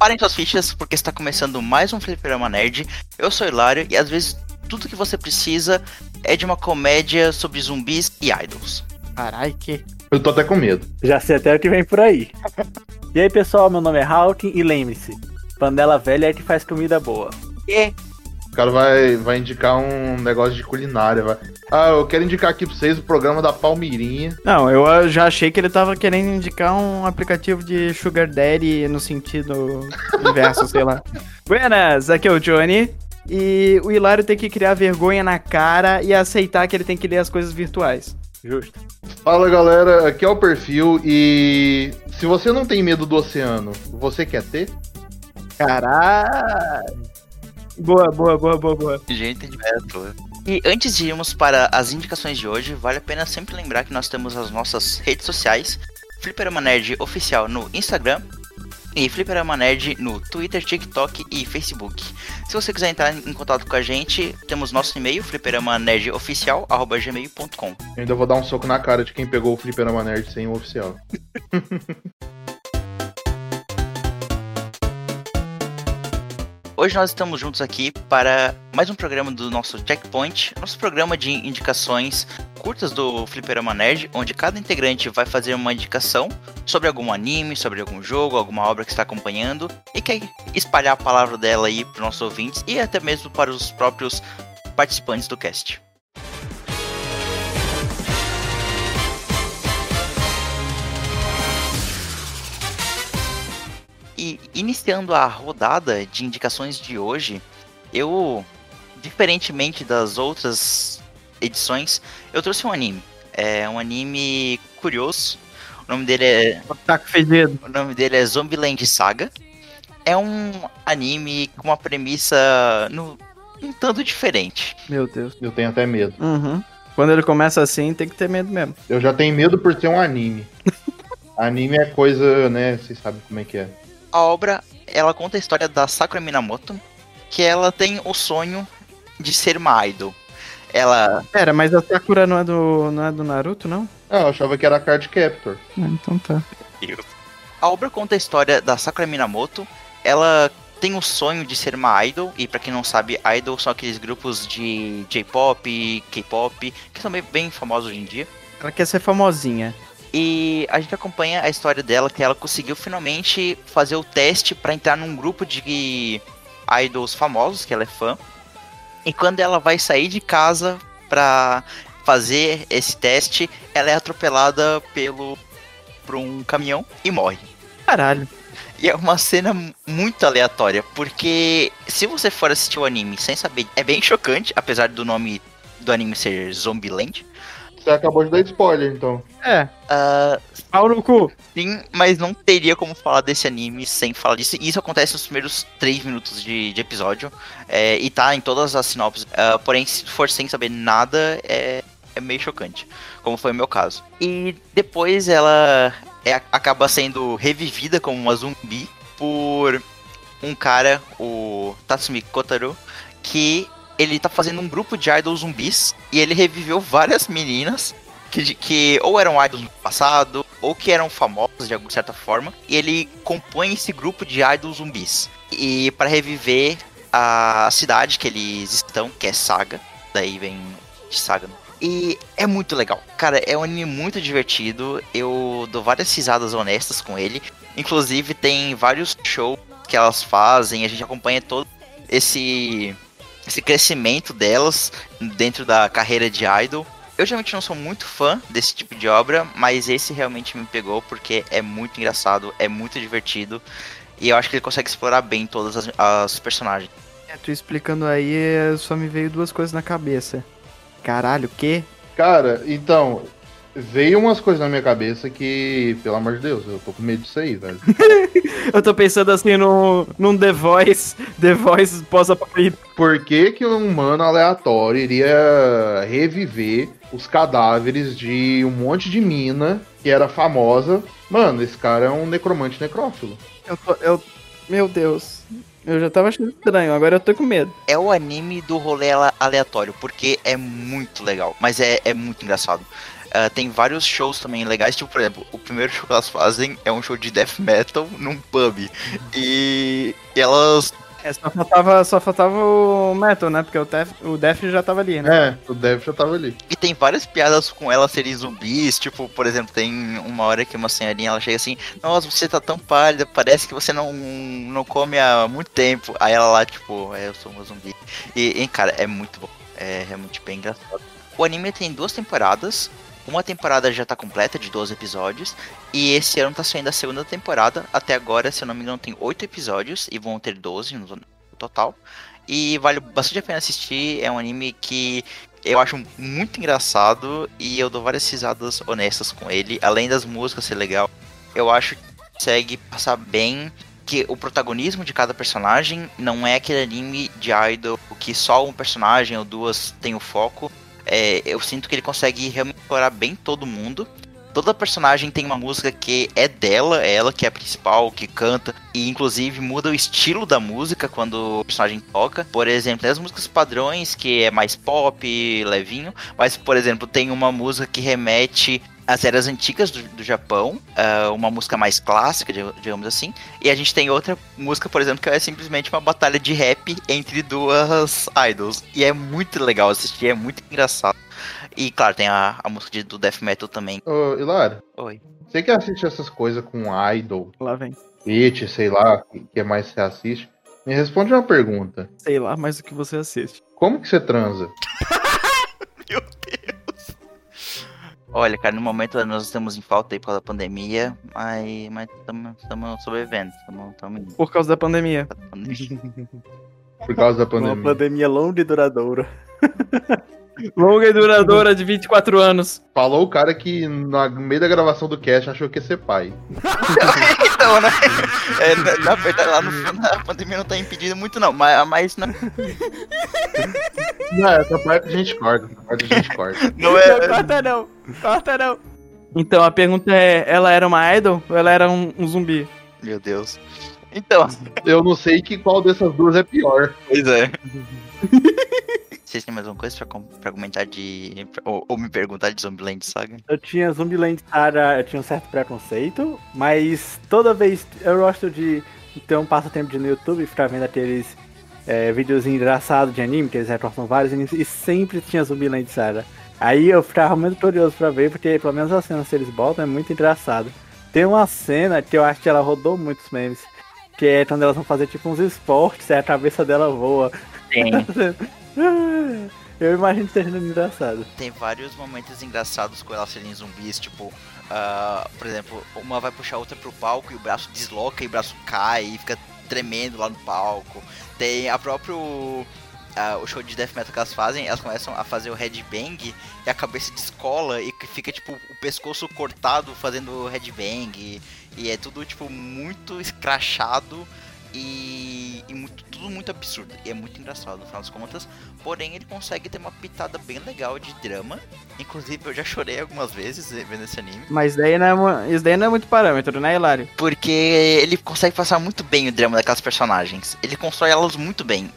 Preparem suas fichas, porque está começando mais um Fliperama Nerd. Eu sou Hilário e às vezes tudo que você precisa é de uma comédia sobre zumbis e idols. Carai, que. Eu tô até com medo. Já sei até o que vem por aí. e aí, pessoal, meu nome é Hawking e lembre-se: panela velha é que faz comida boa. E O cara vai, vai indicar um negócio de culinária. Vai. Ah, eu quero indicar aqui pra vocês o programa da Palmirinha. Não, eu ah, já achei que ele tava querendo indicar um aplicativo de Sugar Daddy no sentido inverso, sei lá. Buenas, aqui é o Johnny. E o Hilário tem que criar vergonha na cara e aceitar que ele tem que ler as coisas virtuais. Justo. Fala galera, aqui é o perfil e se você não tem medo do oceano, você quer ter? Caralho. Boa, boa, boa, boa, boa. gente de metro. E antes de irmos para as indicações de hoje, vale a pena sempre lembrar que nós temos as nossas redes sociais, Fliperama Nerd Oficial no Instagram e Fliperama Nerd no Twitter, TikTok e Facebook. Se você quiser entrar em contato com a gente, temos nosso e-mail, fliperamanerdоficial.gmail.com Eu ainda vou dar um soco na cara de quem pegou o Fliperama Nerd sem o oficial. Hoje nós estamos juntos aqui para mais um programa do nosso Checkpoint, nosso programa de indicações curtas do Fliperama Nerd, onde cada integrante vai fazer uma indicação sobre algum anime, sobre algum jogo, alguma obra que está acompanhando e quer espalhar a palavra dela aí para os nossos ouvintes e até mesmo para os próprios participantes do cast. Iniciando a rodada de indicações de hoje, eu, diferentemente das outras edições, eu trouxe um anime. É um anime curioso. O nome dele é, fedido. o nome dele é Zombieland Saga. É um anime com uma premissa no, um tanto diferente. Meu Deus. Eu tenho até medo. Uhum. Quando ele começa assim, tem que ter medo mesmo. Eu já tenho medo por ser um anime. anime é coisa, né? Vocês sabem como é que é. A obra, ela conta a história da Sakura Minamoto, que ela tem o sonho de ser uma idol. Ela Pera, mas a Sakura não é do, não é do Naruto, não? Ah, eu achava que era Card Captor. Ah, então tá. A obra conta a história da Sakura Minamoto. Ela tem o sonho de ser uma idol, e pra quem não sabe, idol são aqueles grupos de J-pop, K-pop, que são bem, bem famosos hoje em dia. Ela quer ser famosinha. E a gente acompanha a história dela, que ela conseguiu finalmente fazer o teste pra entrar num grupo de idols famosos, que ela é fã. E quando ela vai sair de casa pra fazer esse teste, ela é atropelada pelo por um caminhão e morre. Caralho. E é uma cena muito aleatória, porque se você for assistir o anime sem saber, é bem chocante, apesar do nome do anime ser Zombieland. Você acabou de dar spoiler, então. É, Ah, pau no cu. sim, mas não teria como falar desse anime sem falar disso. Isso acontece nos primeiros 3 minutos de, de episódio, é, e tá em todas as sinopses. Ah, porém, se for sem saber nada, é, é meio chocante, como foi o meu caso. E depois ela é- acaba sendo revivida como uma zumbi por um cara, o Tatsumi Kotaro, que ele tá fazendo um grupo de idols zumbis e ele reviveu várias meninas que, que ou eram idols no passado ou que eram famosas de alguma certa forma e ele compõe esse grupo de idols zumbis. E para reviver a cidade que eles estão, que é Saga, daí vem de Saga. E é muito legal. Cara, é um anime muito divertido. Eu dou várias risadas honestas com ele. Inclusive, tem vários shows que elas fazem. A gente acompanha todo esse, esse crescimento delas dentro da carreira de idol. Eu geralmente não sou muito fã desse tipo de obra, mas esse realmente me pegou porque é muito engraçado, é muito divertido. E eu acho que ele consegue explorar bem todas as, as personagens. É, tu explicando aí, é, só me veio duas coisas na cabeça. Caralho, o quê? Cara, então, veio umas coisas na minha cabeça que, pelo amor de Deus, eu tô com medo disso aí, velho. Eu tô pensando assim num, num The Voice, The Voice pós-apocalipse. Por que, que um humano aleatório iria reviver os cadáveres de um monte de mina que era famosa? Mano, esse cara é um necromante necrófilo. Eu tô, eu, meu Deus. Eu já tava achando estranho, agora eu tô com medo. É o anime do rolê ale- aleatório, porque é muito legal, mas é, é muito engraçado. Uh, tem vários shows também legais, tipo, por exemplo, o primeiro show que elas fazem é um show de death metal num pub. E, e elas é, só faltava, só faltava o Metal, né? Porque o Def, o Def já tava ali, né? É, o Def já tava ali. E tem várias piadas com ela serem zumbis, tipo, por exemplo, tem uma hora que uma senhorinha ela chega assim, nossa, você tá tão pálida, parece que você não, não come há muito tempo. Aí ela lá, tipo, é, eu sou uma zumbi. E, e cara, é muito bom. É realmente bem engraçado. O anime tem duas temporadas, uma temporada já tá completa, de 12 episódios. E esse ano tá saindo a segunda temporada. Até agora, se eu não me engano, tem 8 episódios. E vão ter 12 no total. E vale bastante a pena assistir. É um anime que eu acho muito engraçado. E eu dou várias risadas honestas com ele. Além das músicas ser legal, eu acho que consegue passar bem que o protagonismo de cada personagem não é aquele anime de idol que só um personagem ou duas tem o foco é, eu sinto que ele consegue realmente explorar bem todo mundo. Toda personagem tem uma música que é dela, é ela que é a principal, que canta, e inclusive muda o estilo da música quando o personagem toca. Por exemplo, tem as músicas padrões, que é mais pop, levinho, mas, por exemplo, tem uma música que remete as eras antigas do, do Japão, uh, uma música mais clássica, digamos assim, e a gente tem outra música, por exemplo, que é simplesmente uma batalha de rap entre duas idols. E é muito legal assistir, é muito engraçado. E claro, tem a, a música de, do death metal também. Ô, Hilário. Oi. Você que assiste essas coisas com idol, lá vem. It, sei lá, o que mais você assiste? Me responde uma pergunta. Sei lá, mais o que você assiste. Como que você transa? Meu Deus. Olha, cara, no momento nós estamos em falta aí por causa da pandemia, mas estamos sobrevivendo. Tamo, tamo por causa da pandemia. Por causa da pandemia. Uma pandemia longa e duradoura. Longa e duradoura de 24 anos. Falou o cara que no meio da gravação do cast achou que ia ser pai. então, né? É, na, na, verdade, lá no fundo a pandemia não tá impedindo muito, não. Mas. mas não... não, essa parte a gente corta. Essa parte a gente corta. Não é. Não, corta não. Corta não. Então a pergunta é: ela era uma idol ou ela era um, um zumbi? Meu Deus. Então. Eu não sei que qual dessas duas é pior. Pois é. Vocês têm mais uma coisa pra, pra comentar de. Ou, ou, me perguntar de Zombieland Saga? Eu tinha Zombieland Saga, eu tinha um certo preconceito, mas toda vez eu gosto de ter um passatempo de no YouTube, ficar vendo aqueles é, vídeos engraçados de anime, que eles recortam vários animes, e sempre tinha Zombieland Saga. Aí eu ficava muito curioso pra ver, porque pelo menos a cena que eles botam é muito engraçado. Tem uma cena que eu acho que ela rodou muitos memes, que é quando elas vão fazer tipo uns esportes e a cabeça dela voa. Sim. Eu imagino que seja engraçado. Tem vários momentos engraçados com elas serem zumbis, tipo, uh, por exemplo, uma vai puxar a outra pro palco e o braço desloca e o braço cai e fica tremendo lá no palco. Tem a próprio uh, o show de death metal que elas fazem, elas começam a fazer o headbang e a cabeça descola e fica tipo o pescoço cortado fazendo headbang e, e é tudo tipo muito escrachado e, e muito, tudo muito absurdo. E é muito engraçado no final das contas. Porém, ele consegue ter uma pitada bem legal de drama. Inclusive, eu já chorei algumas vezes vendo esse anime. Mas daí não é, isso daí não é muito parâmetro, né, Hilário? Porque ele consegue passar muito bem o drama daquelas personagens. Ele constrói elas muito bem.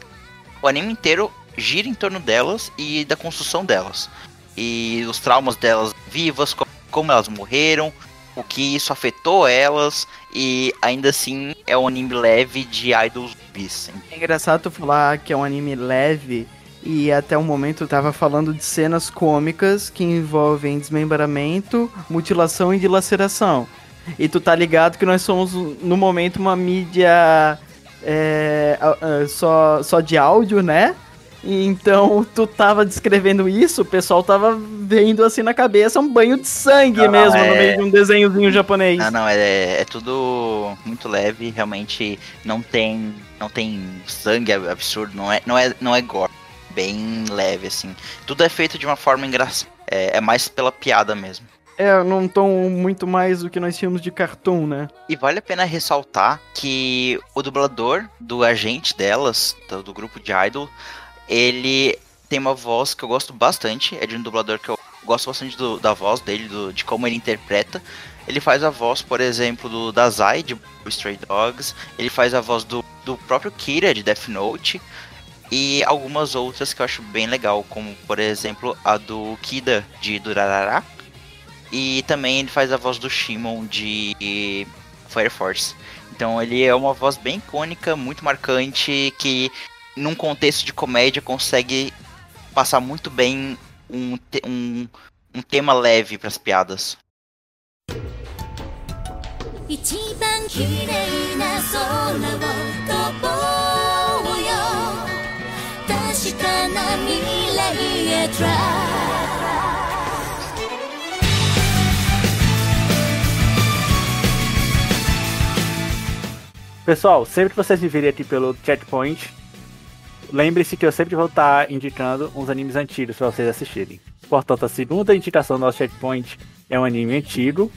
O anime inteiro gira em torno delas e da construção delas. E os traumas delas vivas, como elas morreram, o que isso afetou elas e ainda assim é um anime leve de idols bis. É engraçado tu falar que é um anime leve e até o momento eu tava falando de cenas cômicas que envolvem desmembramento, mutilação e dilaceração. E tu tá ligado que nós somos no momento uma mídia é, só, só de áudio, né? Então, tu tava descrevendo isso, o pessoal tava vendo assim na cabeça um banho de sangue não, mesmo, é... no meio de um desenhozinho japonês. Não, não, é, é tudo muito leve, realmente não tem não tem sangue absurdo, não é, não é, não é gore, bem leve assim. Tudo é feito de uma forma engraçada, é, é mais pela piada mesmo. É, num tom muito mais do que nós tínhamos de cartoon, né? E vale a pena ressaltar que o dublador do agente delas, do, do grupo de idol, ele tem uma voz que eu gosto bastante, é de um dublador que eu gosto bastante do, da voz dele, do, de como ele interpreta. Ele faz a voz, por exemplo, do Dazai de Stray Dogs, ele faz a voz do, do próprio Kira de Death Note e algumas outras que eu acho bem legal, como por exemplo a do Kida de Durarara e também ele faz a voz do Shimon de Fire Force. Então ele é uma voz bem icônica, muito marcante, que num contexto de comédia consegue passar muito bem um, te- um, um tema leve para as piadas. 一番綺麗な空を飛ぼうよ確かな未来へ Try Pessoal, sempre que vocês me virem aqui pelo Chatpoint, lembre-se que eu sempre vou estar indicando uns animes antigos para vocês assistirem. Portanto, a segunda indicação do nosso Chatpoint é um anime antigo,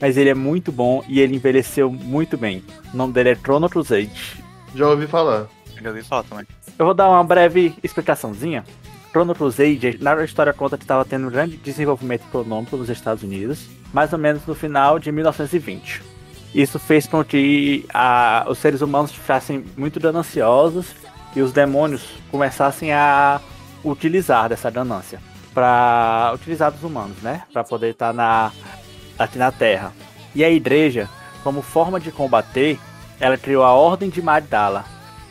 mas ele é muito bom e ele envelheceu muito bem. O nome dele é Chrono Crusade. Já ouvi falar. Eu já ouvi falar também. Eu vou dar uma breve explicaçãozinha. Chrono Crusade, na história conta que estava tendo um grande desenvolvimento econômico nos Estados Unidos, mais ou menos no final de 1920. Isso fez com que a- os seres humanos ficassem muito gananciosos e os demônios começassem a utilizar dessa ganância para utilizar dos humanos, né? Para poder estar na aqui na Terra. E a igreja, como forma de combater, ela criou a Ordem de Magdala,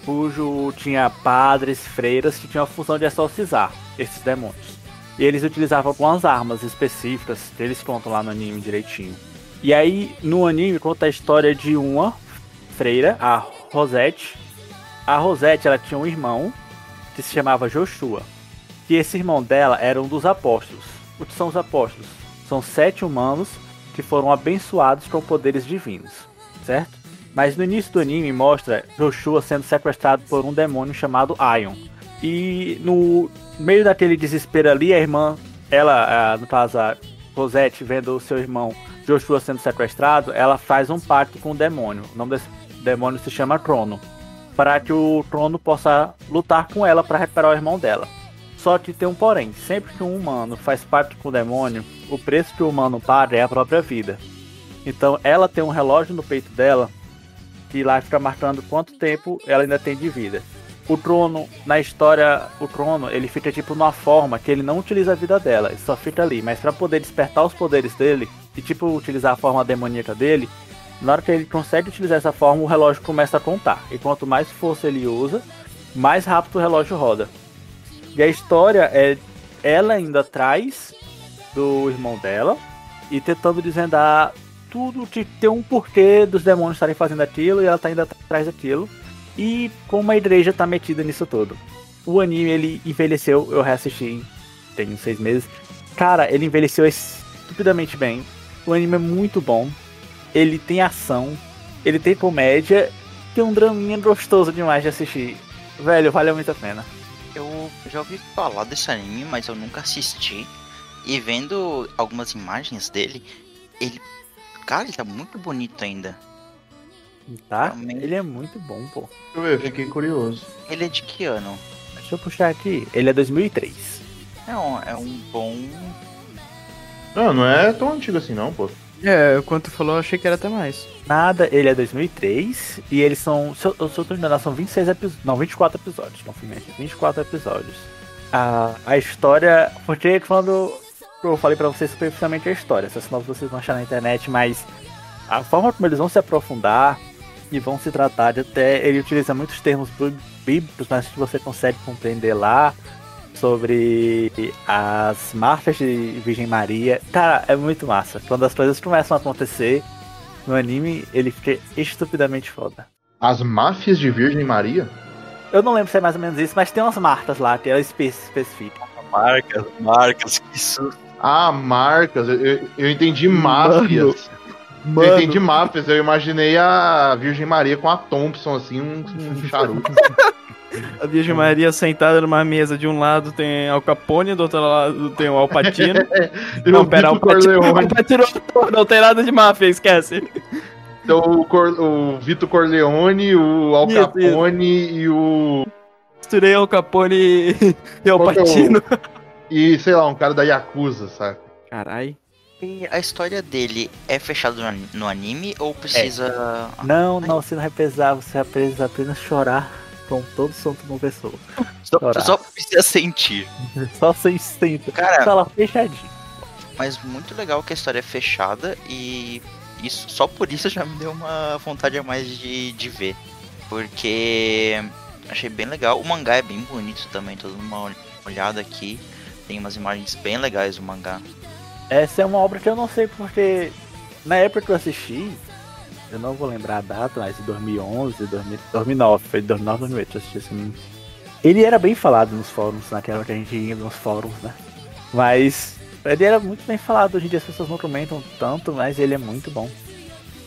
cujo tinha padres, freiras que tinham a função de exorcizar esses demônios. E eles utilizavam algumas armas específicas, que eles contam lá no anime direitinho. E aí, no anime, conta a história de uma freira, a Rosette. A Rosette, ela tinha um irmão que se chamava Joshua. Que esse irmão dela era um dos apóstolos. O que são os apóstolos? São sete humanos que foram abençoados com poderes divinos, certo? Mas no início do anime mostra Joshua sendo sequestrado por um demônio chamado Ion. E no meio daquele desespero ali, a irmã, ela, no caso a Rosette, vendo o seu irmão Joshua sendo sequestrado, ela faz um pacto com o demônio. O nome desse demônio se chama Crono. Para que o Crono possa lutar com ela para recuperar o irmão dela. Só que tem um porém, sempre que um humano faz pacto com o demônio, o preço que o humano paga é a própria vida. Então ela tem um relógio no peito dela que lá fica marcando quanto tempo ela ainda tem de vida. O trono, na história, o trono, ele fica tipo numa forma que ele não utiliza a vida dela, ele só fica ali, mas para poder despertar os poderes dele e tipo utilizar a forma demoníaca dele, na hora que ele consegue utilizar essa forma, o relógio começa a contar. E quanto mais força ele usa, mais rápido o relógio roda. E a história é ela indo atrás do irmão dela e tentando desvendar tudo que tem um porquê dos demônios estarem fazendo aquilo e ela tá indo atrás daquilo. E como a igreja tá metida nisso tudo. O anime ele envelheceu, eu reassisti tem uns seis meses. Cara, ele envelheceu estupidamente bem. O anime é muito bom. Ele tem ação, ele tem comédia, tem um draminha gostoso demais de assistir. Velho, vale muito a pena. Eu já ouvi falar desse anime, mas eu nunca assisti. E vendo algumas imagens dele, ele. Cara, ele tá muito bonito ainda. Tá? Realmente. Ele é muito bom, pô. Deixa eu ver, fiquei curioso. Ele é de que ano? Deixa eu puxar aqui. Ele é 2003. É um, é um bom. Não, não é tão antigo assim não, pô. É, quando tu falou, eu achei que era até mais. Nada, ele é 2003 e eles são, se eu, se eu tô enganado, são 26 episódios, não, 24 episódios, confirmei, 24 episódios. A, a história, porque quando eu falei pra vocês superficialmente a história, essas novas vocês vão achar na internet, mas a forma como eles vão se aprofundar e vão se tratar de até, ele utiliza muitos termos bí- bíblicos, mas que você consegue compreender lá, sobre as marcas de Virgem Maria. Cara, é muito massa. Quando as coisas começam a acontecer no anime, ele fica estupidamente foda. As máfias de Virgem Maria? Eu não lembro se é mais ou menos isso, mas tem umas marcas lá que ela espe especifica. Marcas, marcas, que isso. Ah, marcas. Eu, eu- eu entendi máfias. Mano. Eu entendi máfias. Eu imaginei a Virgem Maria com a Thompson, assim, um, um charuto. A Virgem Maria sentada numa mesa, de um lado tem Al Capone, do outro lado tem o Al Pacino. E não, o pera, Al Vitor Pacino, Al Corleone. Pacino é ator, não tem nada de máfia, esquece. Então, o, Cor, o Vitor Corleone, o Al Isso, Capone e o. Misturei Al Capone e- Al é o- Pacino. E, sei lá, um cara da Yakuza, sabe? Carai. E a história dele é fechada no ani- no anime ou precisa. Não, não, você não vai precisar, você vai precisar apenas chorar com todo santo uma pessoa. Só, Chorar. só precisa sentir. Só sem senta. Cara, Sala fechadinha. mas muito legal que a história é fechada e isso só por isso já me deu uma vontade a mais de, de ver. Porque achei bem legal. O mangá é bem bonito também, tô dando uma olhada aqui. Tem umas imagens bem legais do mangá. Essa é uma obra que eu não sei porque na época que eu assisti, eu não vou lembrar a data, mas em 2011, 2000, 2009, foi 2009, 2008 eu assisti esse anime. Ele era bem falado nos fóruns, naquela que a gente ia nos fóruns, né? Mas ele era muito bem falado, hoje em dia as pessoas não comentam tanto, mas ele é muito bom.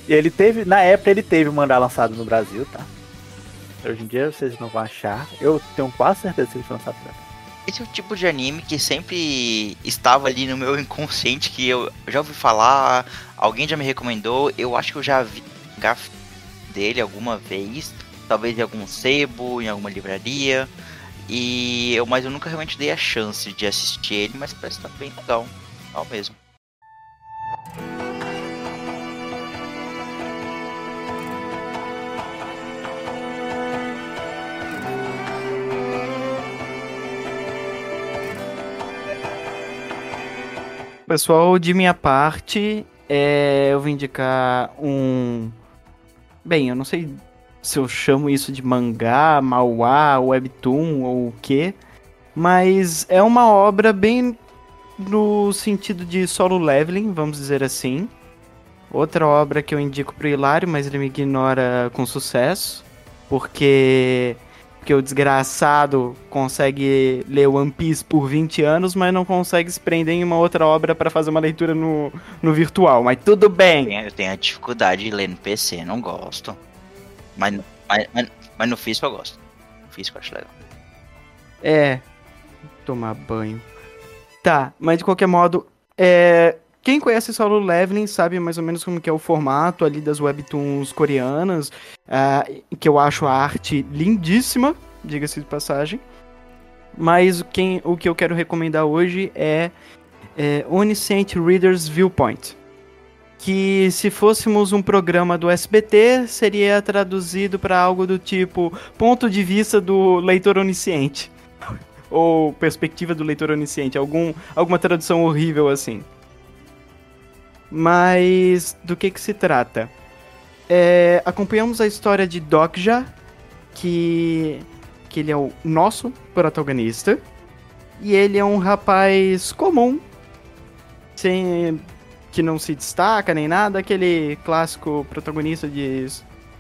E ele teve, na época ele teve o mangá lançado no Brasil, tá? Hoje em dia vocês não vão achar. Eu tenho quase certeza que ele foi lançado no Brasil. Esse é o tipo de anime que sempre estava ali no meu inconsciente, que eu já ouvi falar, alguém já me recomendou, eu acho que eu já vi dele alguma vez, talvez em algum sebo, em alguma livraria, e eu, mas eu nunca realmente dei a chance de assistir ele, mas parece estar bem legal, legal mesmo. Pessoal, de minha parte, é, eu vou indicar um. Bem, eu não sei se eu chamo isso de mangá, mauá, webtoon ou o quê, mas é uma obra bem no sentido de solo leveling, vamos dizer assim. Outra obra que eu indico pro Hilário, mas ele me ignora com sucesso, porque porque o desgraçado consegue ler One Piece por 20 anos, mas não consegue se prender em uma outra obra para fazer uma leitura no, no virtual. Mas tudo bem. Eu tenho a dificuldade de ler no PC, não gosto. Mas, mas, mas, mas no físico eu gosto. No físico eu acho legal. É. Tomar banho. Tá, mas de qualquer modo, é, quem conhece Solo Leveling sabe mais ou menos como que é o formato ali das webtoons coreanas, ah, que eu acho a arte lindíssima, diga-se de passagem. Mas quem, o que eu quero recomendar hoje é, é Oniscient Reader's Viewpoint. Que se fôssemos um programa do SBT, seria traduzido para algo do tipo ponto de vista do leitor onisciente. Ou perspectiva do leitor onisciente, algum, alguma tradução horrível assim. Mas do que que se trata? É, acompanhamos a história de Dokja, que, que ele é o nosso protagonista. E ele é um rapaz comum, sem, que não se destaca nem nada, aquele clássico protagonista de,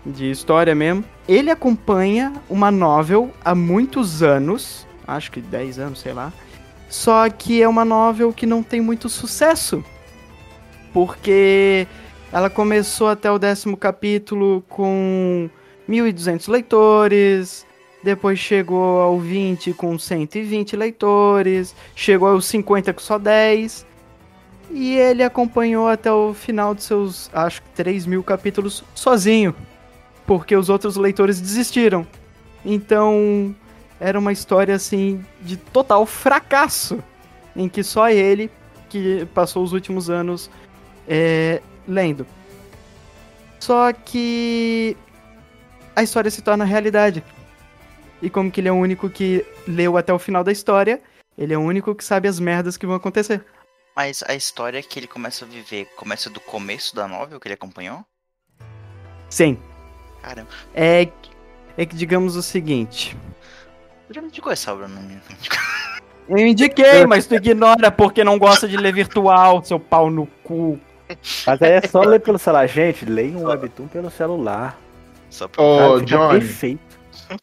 de história mesmo. Ele acompanha uma novel há muitos anos, acho que 10 anos, sei lá. Só que é uma novel que não tem muito sucesso porque ela começou até o décimo capítulo com 1.200 leitores, depois chegou ao 20 com 120 leitores, chegou aos 50 com só 10, e ele acompanhou até o final de seus, acho que 3 mil capítulos sozinho, porque os outros leitores desistiram. Então, era uma história assim de total fracasso, em que só ele, que passou os últimos anos é, lendo. Só que a história se torna realidade. E como que ele é o único que leu até o final da história, ele é o único que sabe as merdas que vão acontecer. Mas a história que ele começa a viver começa do começo da novel que ele acompanhou? Sim. Caramba. É, é que digamos o seguinte. Eu já me indicou essa obra, não me Eu indiquei, mas tu ignora porque não gosta de ler virtual, seu pau no cu. Mas aí é só ler pelo celular. Gente, leia um webtoon pelo celular. Só pra... Ô, Johnny, Perfeito.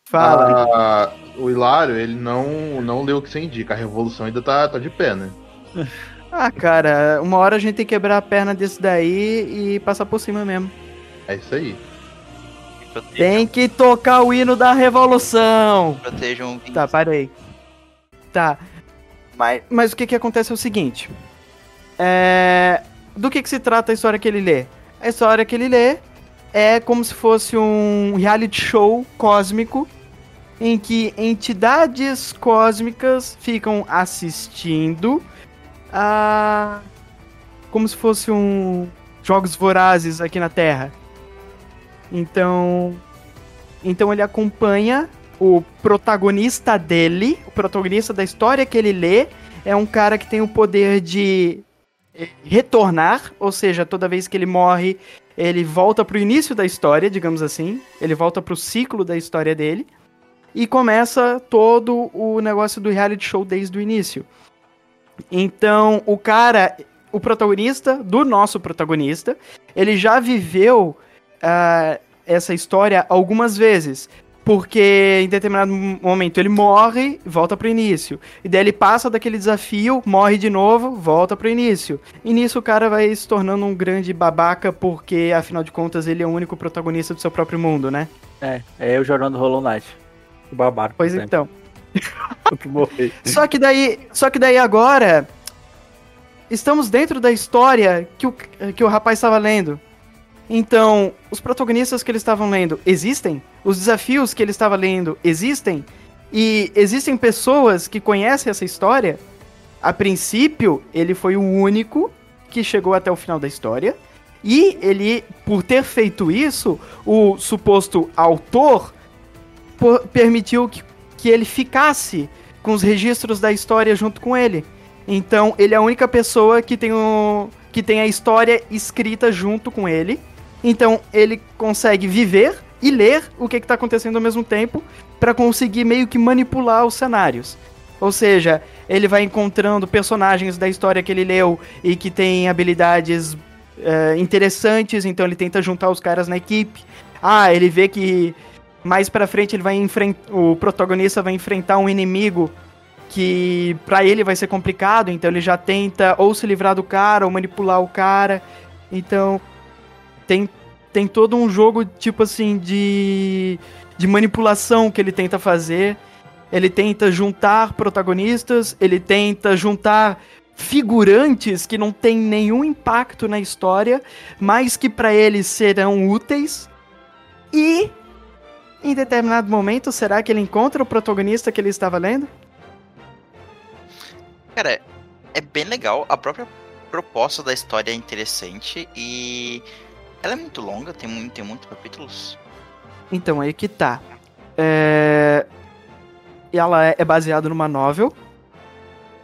Fala. ah, o Hilário, ele não, não leu o que você indica. A revolução ainda tá, tá de pé, né? Ah, cara, uma hora a gente tem que quebrar a perna desse daí e passar por cima mesmo. É isso aí. Tem que tocar o hino da revolução. Protejam Tá, parei. Tá. Mas, mas o que que acontece é o seguinte. É... Do que que se trata a história que ele lê? A história que ele lê é como se fosse um reality show cósmico em que entidades cósmicas ficam assistindo a... Como se fosse um... Jogos vorazes aqui na Terra. Então... Então ele acompanha o protagonista dele, o protagonista da história que ele lê, é um cara que tem o poder de retornar, ou seja, toda vez que ele morre, ele volta pro início da história, digamos assim. Ele volta pro ciclo da história dele. E começa todo o negócio do reality show desde o início. Então, o cara, o protagonista do nosso protagonista, ele já viveu ah, essa história algumas vezes. Porque em determinado momento ele morre, volta pro início. E daí ele passa daquele desafio, morre de novo, volta pro início. E nisso o cara vai se tornando um grande babaca, porque afinal de contas ele é o único protagonista do seu próprio mundo, né? É, é eu jogando Hollow Knight. O babaca. Pois sempre. então. O que. Só que daí, só que daí agora estamos dentro da história que o, que o rapaz estava lendo. Então, os protagonistas que ele estavam lendo existem? Os desafios que ele estava lendo existem? E existem pessoas que conhecem essa história? A princípio, ele foi o único que chegou até o final da história. E ele, por ter feito isso, o suposto autor por- permitiu que, que ele ficasse com os registros da história junto com ele. Então, ele é a única pessoa que tem, o, que tem a história escrita junto com ele. Então, ele consegue viver e ler o que está acontecendo ao mesmo tempo para conseguir meio que manipular os cenários. Ou seja, ele vai encontrando personagens da história que ele leu e que têm habilidades é, interessantes, então ele tenta juntar os caras na equipe. Ah, ele vê que mais pra frente ele vai enfrentar. O protagonista vai enfrentar um inimigo que pra ele vai ser complicado, então ele já tenta ou se livrar do cara ou manipular o cara. Então tem, tem todo um jogo tipo assim de, de manipulação que ele tenta fazer. Ele tenta juntar protagonistas, ele tenta juntar figurantes que não tem nenhum impacto na história, mas que pra ele serão úteis. E em determinado momento, será que ele encontra o protagonista que ele estava lendo? Cara, é bem legal. A própria proposta da história é interessante e ela é muito longa, tem, muito, tem muitos capítulos. Então, aí que tá. É... Ela é- é baseada numa novel.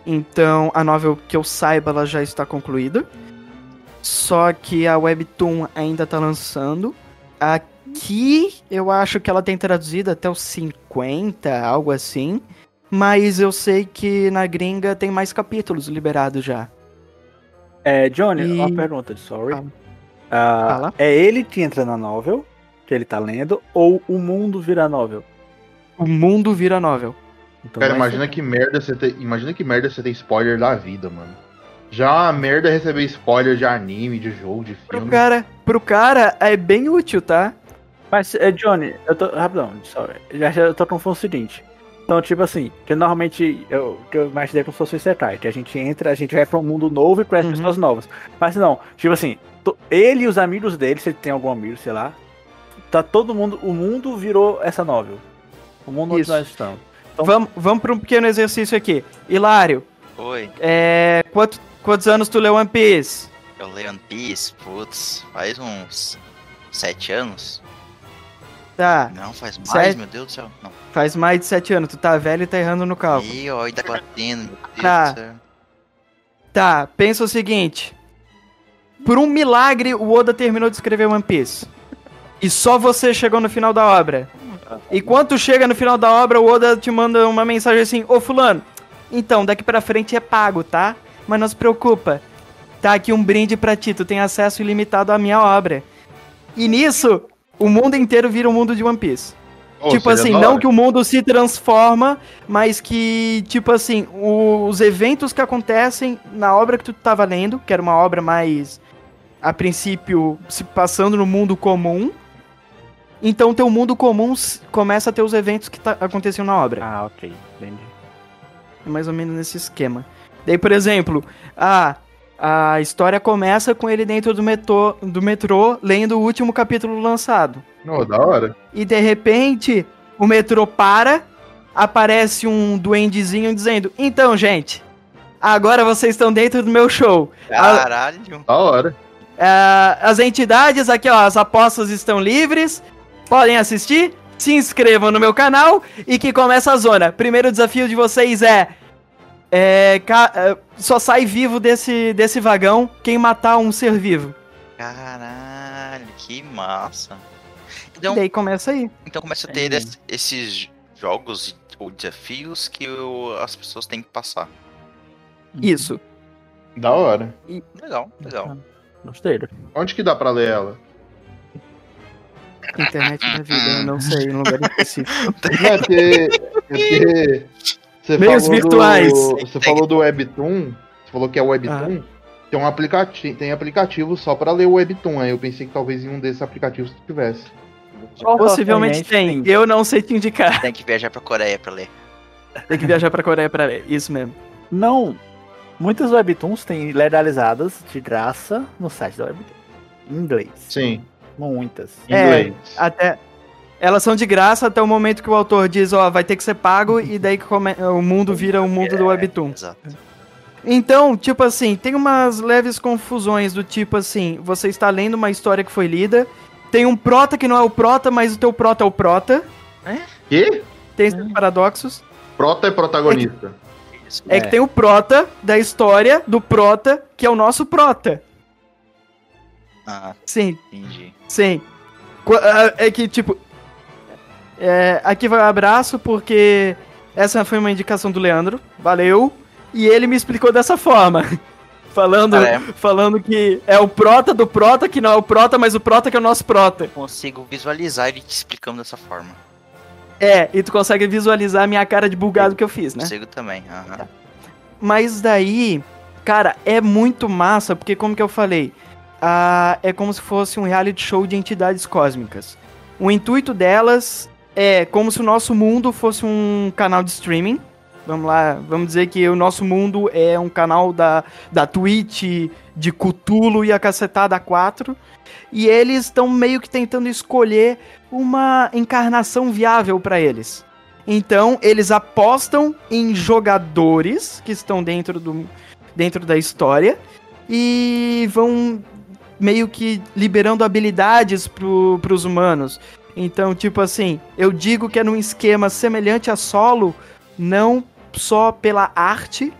Então, a novel que eu saiba, ela já está concluída. Só que a Webtoon ainda tá lançando. Aqui, eu acho que ela tem traduzido até os 50, algo assim. Mas eu sei que na gringa tem mais capítulos liberados já. É, Johnny, E- uma pergunta, sorry. Fala. Ah, Fala. é ele que entra na novel, que ele tá lendo, ou o mundo vira novel? O mundo vira novel. Então Cara, imagina ser- que merda você ter. Imagina que merda você ter spoiler da vida, mano. Já é uma merda receber spoiler de anime, de jogo, de Pro filme. cara, pro cara é bem útil, tá? Mas, é, Johnny, eu tô. Rapidão, sorry. Já, já eu tô confuso o seguinte. Então, tipo assim, que normalmente eu, que eu imaginei como se fosse o Isekai, que a gente entra, a gente vai pra um mundo novo e conhece Uhum. pessoas novas. Mas não, tipo assim, ele e os amigos dele, se ele tem algum amigo, sei lá, tá todo mundo. O mundo virou essa novel. O mundo Isso. onde nós estamos. Então- Vamos, vamos pra um pequeno exercício aqui. Hilário, Oi, é, quanto- quantos anos tu leu One Piece? eu leio One Piece, putz, faz uns sete anos? Tá, Não, faz mais, Sete? meu Deus do céu. Não. faz mais de sete anos. Tu tá velho e tá errando no cálculo. Ih, ó, ainda batendo, meu Deus Tá. do céu. Tá, pensa o seguinte. Por um milagre, o Oda terminou de escrever One Piece. E só você chegou no final da obra. E quando tu chega no final da obra, o Oda te manda uma mensagem assim, ô fulano, então, daqui pra frente é pago, tá? Mas não se preocupa. Tá aqui um brinde pra ti, tu tem acesso ilimitado à minha obra. E nisso, o mundo inteiro vira o mundo de One Piece. Ô, tipo assim, não que o mundo se transforma, mas que, tipo assim, o- os eventos que acontecem na obra que tu tava lendo, que era uma obra mais, a princípio, se passando no mundo comum. Então teu mundo comum começa a ter os eventos que tá, aconteciam na obra. Ah, ok, entendi. É mais ou menos nesse esquema. Daí, por exemplo, a, a história começa com ele dentro do metrô, do metrô lendo o último capítulo lançado. Ô, da hora. E de repente, o metrô para, aparece um duendezinho dizendo: Então, gente, agora vocês estão dentro do meu show. Caralho. Da hora. Ah, as entidades aqui, ó, as apostas estão livres, podem assistir. Se inscrevam no meu canal e que começa a zona. Primeiro desafio de vocês é é, é, só sai vivo desse, desse vagão quem matar um ser vivo. Caralho, que massa. E Então, daí começa aí. então começa a ter É. es- esses jogos ou desafios que o- as pessoas têm que passar. Isso. Da hora. Legal, legal. Gostei. Onde que dá pra ler ela? Internet da vida, eu não sei, em lugar específico. Não, é porque, é porque você Meios falou virtuais. Do, você falou do Webtoon, você falou que é Webtoon. Ah. Tem, um aplicati tem aplicativo só pra ler o Webtoon. Aí eu pensei que talvez em um desses aplicativos tivesse. Possivelmente tem. Eu não sei te indicar. Tem que viajar pra Coreia pra ler. Tem que viajar pra Coreia pra ler. Isso mesmo. Não. Muitas webtoons têm legalizadas de graça no site da webtoon. Em inglês. Sim, Muitas. em É, inglês. Até. Elas são de graça até o momento que o autor diz, ó, vai ter que ser pago, e daí que come- o mundo vira o mundo do Webtoon. Exato. Então, tipo assim, tem umas leves confusões do tipo assim, você está lendo uma história que foi lida, tem um prota que não é o prota, mas o teu prota é o prota. Que? Tem esses paradoxos. Prota é protagonista. Isso. É, É. que tem o prota da história do prota, que é o nosso prota. Ah, Sim, entendi. sim. Ah, É que, tipo. é, aqui vai o abraço, porque essa foi uma indicação do Leandro. Valeu. E ele me explicou dessa forma. Falando, Cara, é. falando que é o prota do prota, que não é o prota, mas o prota que é o nosso prota. Consigo visualizar ele te explicando dessa forma. É, e tu consegue visualizar a minha cara de bugado que eu fiz, né? Consigo também. aham. Mas daí, cara, é muito massa, porque como que eu falei, ah, é como se fosse um reality show de entidades cósmicas. O intuito delas é como se o nosso mundo fosse um canal de streaming. Vamos lá, vamos dizer que o nosso mundo é um canal da, da Twitch, de Cthulhu e a cacetada 4. E eles estão meio que tentando escolher uma encarnação viável para eles. Então, eles apostam em jogadores que estão dentro, do, dentro da história e vão meio que liberando habilidades pro, pros humanos. Então, tipo assim, eu digo que é num esquema semelhante a solo, não só pela arte,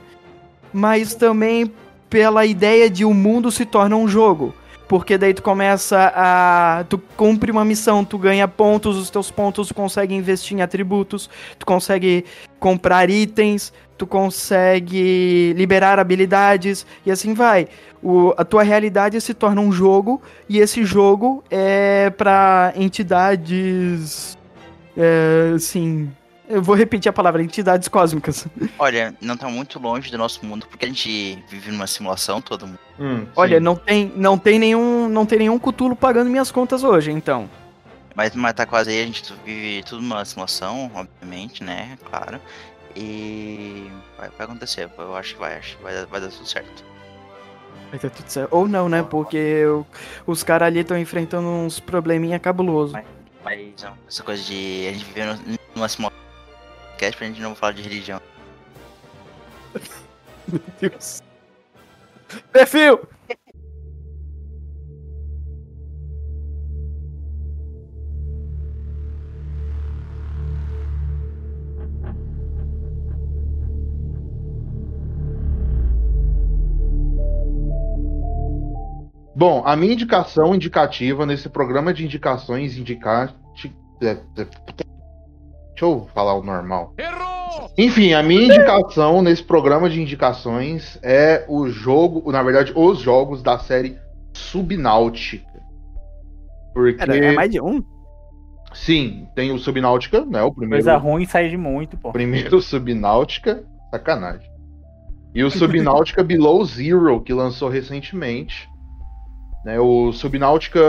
mas também pela ideia de o mundo se torna um jogo. Porque daí tu começa a. Tu cumpre uma missão, tu ganha pontos, os teus pontos tu consegue investir em atributos, tu consegue comprar itens, tu consegue liberar habilidades e assim vai. O, a tua realidade se torna um jogo e esse jogo é pra entidades. É, assim. Eu vou repetir a palavra, entidades cósmicas. Olha, não tá muito longe do nosso mundo, porque a gente vive numa simulação, todo mundo. Hum, Olha, sim. não tem, não tem nenhum, não tem nenhum cutulo pagando minhas contas hoje, então. Mas, mas tá quase aí, a gente vive tudo numa simulação, obviamente, né? Claro. E vai, vai acontecer, eu acho que vai, acho que vai, dar- vai dar tudo certo. Vai dar tudo certo. Ou não, né? Porque o- os caras ali estão enfrentando uns probleminha cabuloso. Mas ó, essa coisa de a gente viver numa simulação, pra gente não falar de religião. Meu Deus. Perfil! Bom, a minha indicação indicativa nesse programa de indicações indicar. Deixa eu falar o normal. Enfim, a minha indicação nesse programa de indicações é o jogo, na verdade, os jogos da série Subnáutica. Porque, Cara, é mais de um? sim, tem o Subnáutica, né? O primeiro, Coisa ruim sai de muito, pô. primeiro Subnáutica, sacanagem. E o Subnáutica Below Zero, que lançou recentemente. Né, o Subnáutica.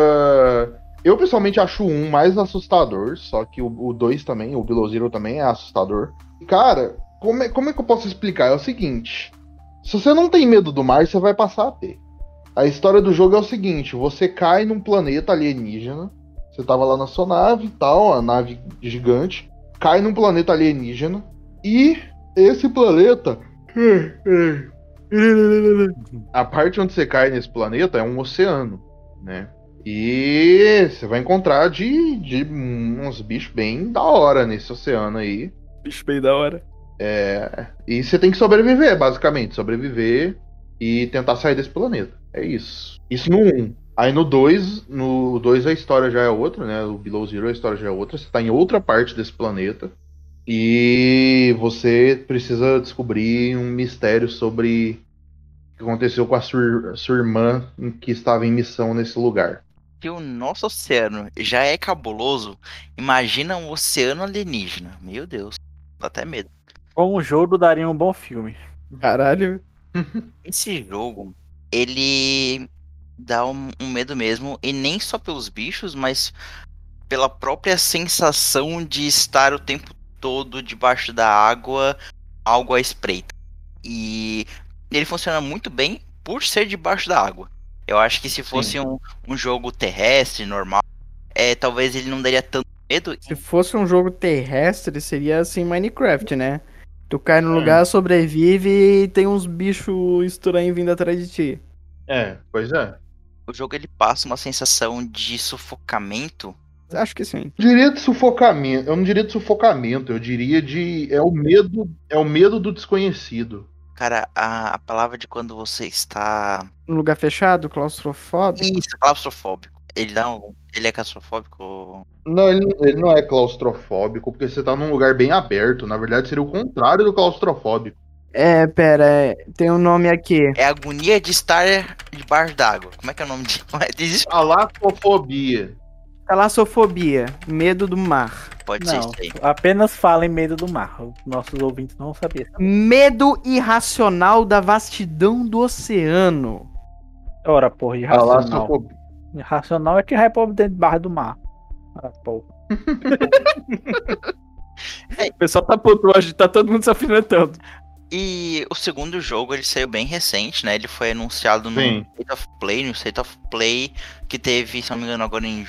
Eu pessoalmente acho um mais assustador, só que o 2 também, o Below Zero também é assustador. Cara, como é, como é que eu posso explicar? É o seguinte: se você não tem medo do mar, você vai passar a ter. A história do jogo é o seguinte: você cai num planeta alienígena. Você tava lá na sua nave e tal, a nave gigante. Cai num planeta alienígena. E esse planeta. A parte onde você cai nesse planeta é um oceano, né? E você vai encontrar de, de uns bichos bem da hora nesse oceano aí. Bicho bem da hora. É, e você tem que sobreviver, basicamente. Sobreviver e tentar sair desse planeta. É isso. Isso no 1. Aí no 2, no 2 a história já é outra, né? O Below Zero a história já é outra. Você tá em outra parte desse planeta. E você precisa descobrir um mistério sobre o que aconteceu com a sua, sua irmã que estava em missão nesse lugar. Se o nosso oceano já é cabuloso, imagina um oceano alienígena. Meu Deus, dá até medo. Com o jogo daria um bom filme. Caralho. Esse jogo, ele dá um, um medo mesmo, e nem só pelos bichos, mas pela própria sensação de estar o tempo todo debaixo da água, algo à espreita. E ele funciona muito bem por ser debaixo da água. Eu acho que se fosse um, um jogo terrestre, normal, é, talvez ele não daria tanto medo. Se fosse um jogo terrestre, seria assim Minecraft, né? Tu cai no Hum. lugar, sobrevive e tem uns bichos estranhos vindo atrás de ti. É, pois é. O jogo ele passa uma sensação de sufocamento. Acho que sim. Diria de sufocamento. Eu não diria de sufocamento, eu diria de. É o medo. É o medo do desconhecido. Cara, a, a palavra de quando você está. Um lugar fechado, claustrofóbico. Isso, claustrofóbico. Ele dá um. Ele é claustrofóbico? Não, ele, ele não é claustrofóbico, porque você tá num lugar bem aberto. Na verdade, seria o contrário do claustrofóbico. É, pera, é, tem um nome aqui. É agonia de estar debaixo d'água. Como é que é o nome disso? Existe? Alafofobia. Talassofobia, medo do mar. Pode ser Não, isso aí. apenas fala em medo do mar. Os Nossos ouvintes não sabiam. Medo irracional da vastidão do oceano. Ora, porra, irracional. Irracional é que vai pobre dentro de barra do mar. Ah, porra. O pessoal tá puto hoje, tá todo mundo se afinetando. E o segundo jogo ele saiu bem recente, né? Ele foi anunciado no Sim. State of Play, no State of Play, que teve, se não me engano, agora em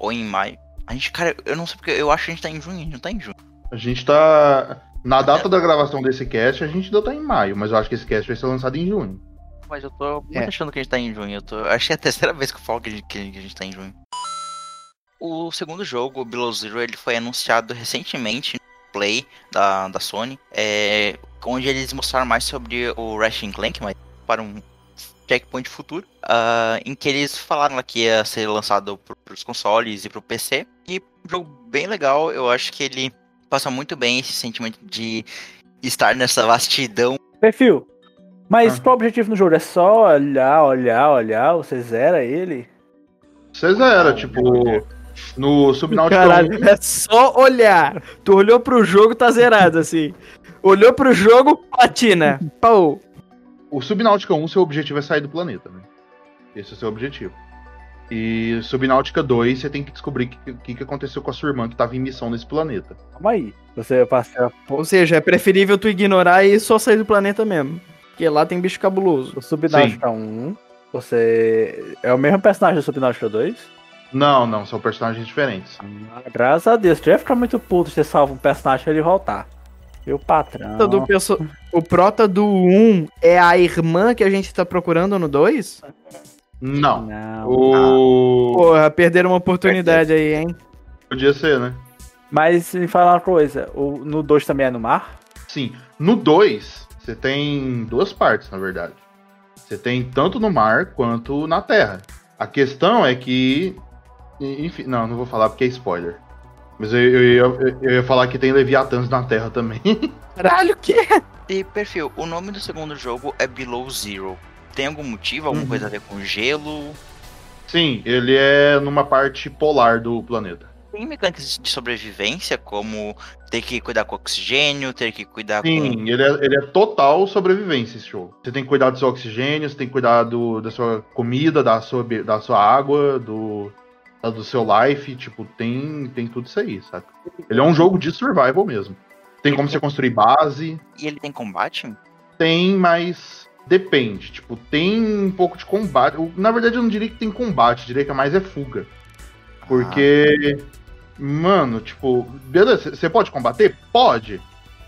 ou em maio. A gente, cara, eu não sei porque eu acho que a gente tá em junho, a gente não tá em junho. A gente tá. Na data da gravação desse cast, a gente ainda tá em maio, mas eu acho que esse cast vai ser lançado em junho. Mas eu tô muito É. achando que a gente tá em junho. Eu tô, acho que é a terceira vez que eu falo que a gente, que a gente tá em junho. O segundo jogo, o Below Zero, ele foi anunciado recentemente no Play da, da Sony, é, onde eles mostraram mais sobre o Ratchet Clank, mas para um checkpoint futuro, ah, em que eles falaram lá que ia ser lançado para os consoles e para o PC. E um jogo bem legal, eu acho que ele passa muito bem esse sentimento de estar nessa vastidão. Perfil. Mas Ah. qual o objetivo no jogo? É só olhar, olhar, olhar? Você zera ele? Você zera, tipo. No Subnautica Caralho, 1, é só olhar. Tu olhou pro jogo, tá zerado, assim. Olhou pro jogo, platina. Pau. O Subnautica 1, seu objetivo é sair do planeta, né? Esse é o seu objetivo. E Subnautica 2, você tem que descobrir o que, que, aconteceu com a sua irmã que tava em missão nesse planeta. Calma aí. Você passar Ou seja, é preferível tu ignorar e só sair do planeta mesmo. Porque lá tem bicho cabuloso. o Subnautica 1. Você. É o mesmo personagem do Subnautica 2? Não, não, são personagens diferentes. Ah, graças a Deus. Tu ia ficar muito puto se você salva um personagem e ele voltar. O patrão. Prota do perso- O prota do 1 é a irmã que a gente tá procurando no 2? Não. Não. O. Porra, perderam uma oportunidade aí, hein? Podia ser, né? Mas me fala uma coisa. O, no 2 também é no mar? Sim. No 2, você tem duas partes, na verdade. Você tem tanto no mar quanto na terra. A questão é que. Enfim, não, não vou falar porque é spoiler. Mas eu, eu, ia- eu ia falar que tem Leviatãs na terra também. Caralho, o quê? E perfil, o nome do segundo jogo é Below Zero. Tem algum motivo, alguma Uhum. coisa a ver com gelo? Sim, ele é numa parte polar do planeta. Tem mecânicas de sobrevivência, como ter que cuidar com oxigênio, ter que cuidar com. Sim, ele é, ele é total sobrevivência esse jogo. Você tem que cuidar do seu oxigênio, você tem que cuidar do, da sua comida, da sua, da sua água, do, da- do seu life. Tipo, tem, tem tudo isso aí, sabe? Ele é um jogo de survival mesmo. Tem como você construir base, E ele tem combate? tem, mas depende. Tipo, tem um pouco de combate. Na verdade, eu não diria que tem combate, diria que mais é fuga. Porque, mano, tipo, beleza, você pode combater? Pode.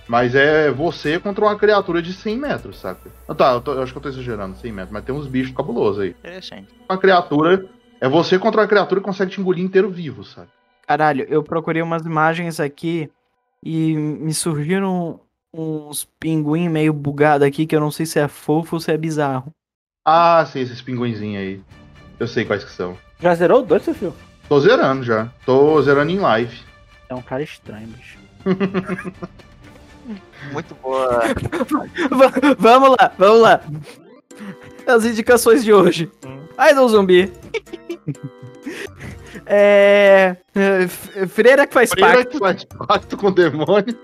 Mas é você contra uma criatura de 100 metros, saca? Ah, Tá, eu, tô- eu acho que eu tô exagerando, 100 metros, mas tem uns bichos cabulosos aí. Ah, interessante. Uma criatura. É você contra uma criatura que consegue te engolir inteiro vivo, sabe? Caralho, eu procurei umas imagens aqui e me surgiram uns pinguim meio bugado aqui que eu não sei se é fofo ou se é bizarro. Ah, sei, esses pinguinzinhos aí. Eu sei quais que são. Já zerou o 2, seu filho? Tô zerando já. Tô zerando em live. É um cara estranho, bicho. Muito boa. Va- vamos lá, vamos lá. As indicações de hoje. Idol Zumbi. É. é, Freira que faz Freira pacto. que faz pacto com o demônio.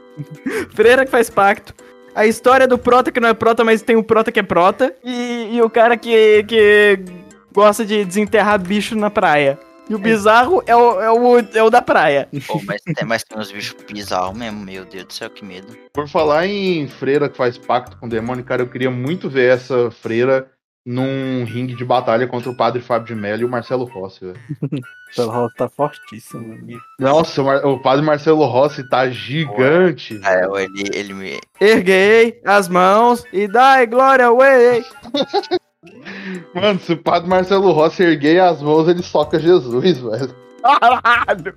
Freira que faz pacto. A história do Prota que não é Prota, mas tem um Prota que é Prota. E, e o cara que, que gosta de desenterrar bicho na praia. E o bizarro é o, é o, é o da praia. Pô, mas, tem, mas tem uns bichos bizarros mesmo, meu Deus do céu, que medo. Por falar em freira que faz pacto com o demônio, cara, eu queria muito ver essa freira num ringue de batalha contra o padre Fábio de Mello e o Marcelo Rossi, velho. O Rosa tá fortíssimo, amigo. Nossa, o, Mar- o padre Marcelo Rossi tá gigante. É, ele, ele me. Erguei as mãos e dai glória away. Mano, se o padre Marcelo Rossi erguer as mãos, ele soca Jesus, velho. Caralho.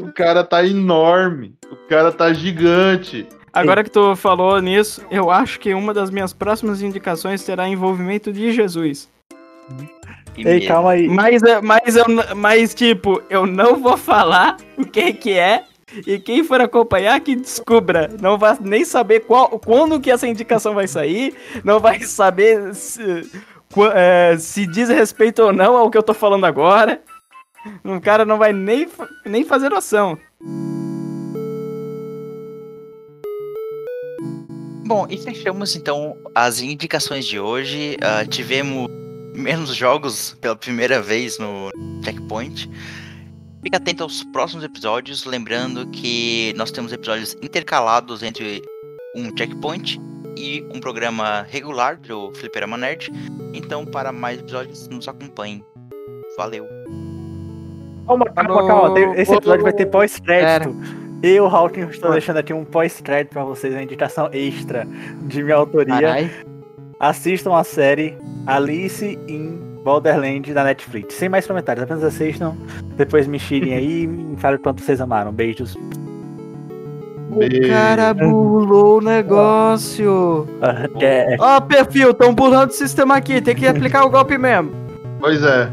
O cara tá enorme. O cara tá gigante. Agora que tu falou nisso, eu acho que uma das minhas próximas indicações será envolvimento de Jesus. que Ei, medo. calma aí. Mas, é- mas, eu, mas, tipo, eu não vou falar o que que é. E quem for acompanhar, que descubra. Não vai nem saber qual, quando que essa indicação vai sair. Não vai saber se, é, se diz respeito ou não ao que eu tô falando agora. O cara não vai nem, nem fazer noção. Bom, e fechamos então as indicações de hoje. Ah, tivemos menos jogos pela primeira vez no Checkpoint. Fique atento aos próximos episódios, lembrando que nós temos episódios intercalados entre um Checkpoint e um programa regular do Fliperama Nerd. Então, para mais episódios, nos acompanhem. Valeu! Calma, calma, calma. Esse episódio vai ter pós-crédito. Eu, Hawking, estou deixando aqui um pós-crédito pra vocês, uma indicação extra de minha autoria. Carai. Assistam a série Alice in Borderland da Netflix. Sem mais comentários, apenas assistam. Depois me xirem aí e me falem o quanto vocês amaram. Beijos. O cara burlou o negócio. É, Ó, perfil, tão burlando o sistema aqui. Tem que aplicar o golpe mesmo. Pois é.